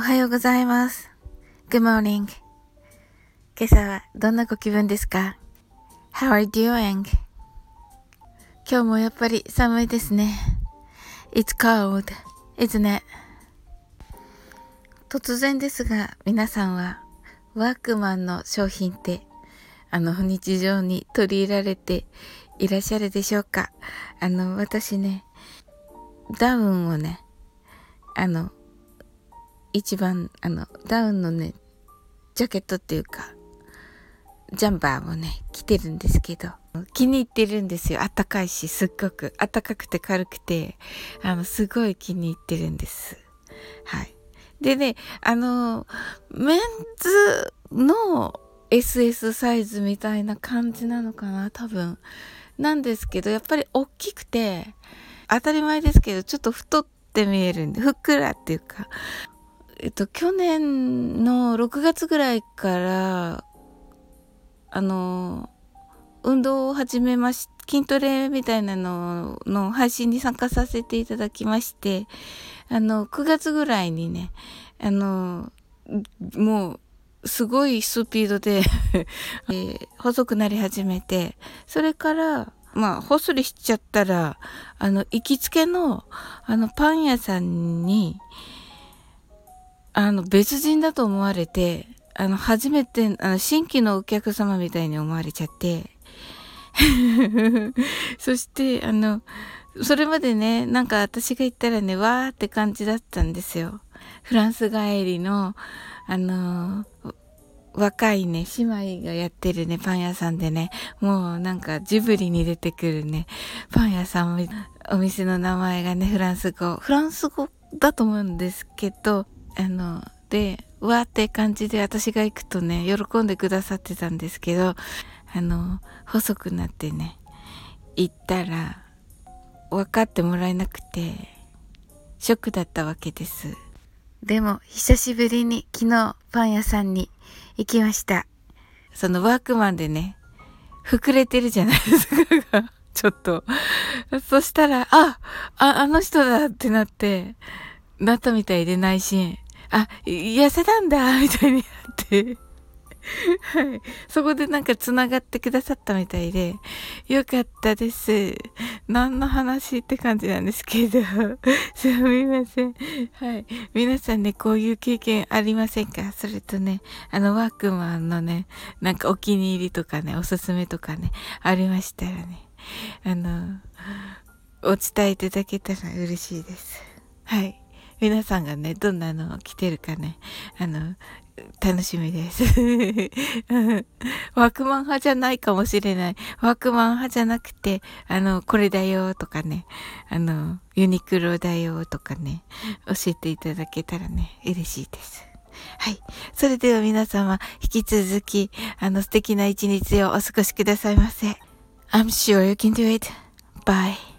おはようございます。Good morning. 今朝はどんなご気分ですか ?How are you doing? 今日もやっぱり寒いですね。It's cold, isn't it? 突然ですが、皆さんはワークマンの商品ってあの日常に取り入れられていらっしゃるでしょうか？あの私ね、ダウンをね、あの一番あのダウンのねジャケットっていうかジャンバーをね着てるんですけど気に入ってるんですよ。あったかいしすっごく。あったかくて軽くてあのすごい気に入ってるんです。はい。でねあのメンズの SS サイズみたいな感じなのかな多分。なんですけどやっぱり大きくて当たり前ですけどちょっと太って見えるんでふっくらっていうか。えっと、去年の6月ぐらいから、あの、運動を始めまし、筋トレみたいなのの配信に参加させていただきまして、あの、9月ぐらいにね、あの、もう、すごいスピードで えー、細くなり始めて、それから、まあ、ほすりしちゃったら、あの、行きつけの、あの、パン屋さんに、あの、別人だと思われて、あの、初めて、あの、新規のお客様みたいに思われちゃって、そして、あの、それまでね、なんか私が言ったらね、わーって感じだったんですよ。フランス帰りの、あの、若いね、姉妹がやってるね、パン屋さんでね、もうなんかジブリに出てくるね、パン屋さん、お店の名前がね、フランス語、フランス語だと思うんですけど、あの、で、わーって感じで私が行くとね、喜んでくださってたんですけど、あの、細くなってね、行ったら、分かってもらえなくて、ショックだったわけです。でも、久しぶりに昨日パン屋さんに行きました。そのワークマンでね、膨れてるじゃないですか。ちょっと。そしたら、あ、あ、あの人だってなって、なったみたいで内心。あ、痩せたんだ みたいになってはい。そこでなんか繋がってくださったみたいで、よかったです。何の話って感じなんですけど、すみません。はい。皆さんね、こういう経験ありませんか？それとね、あの、ワークマンのね、なんかお気に入りとかね、おすすめとかね、ありましたらね、あの、お伝えいただけたら嬉しいです。はい。皆さんがね、どんなのを着てるかね、あの、楽しみです。ワークマン派じゃないかもしれない。ワークマン派じゃなくて、あの、これだよとかね、あの、ユニクロだよとかね、教えていただけたらね、嬉しいです。はい。それでは皆様、引き続き、あの、素敵な一日をお過ごしくださいませ。I'm sure you can do it. Bye.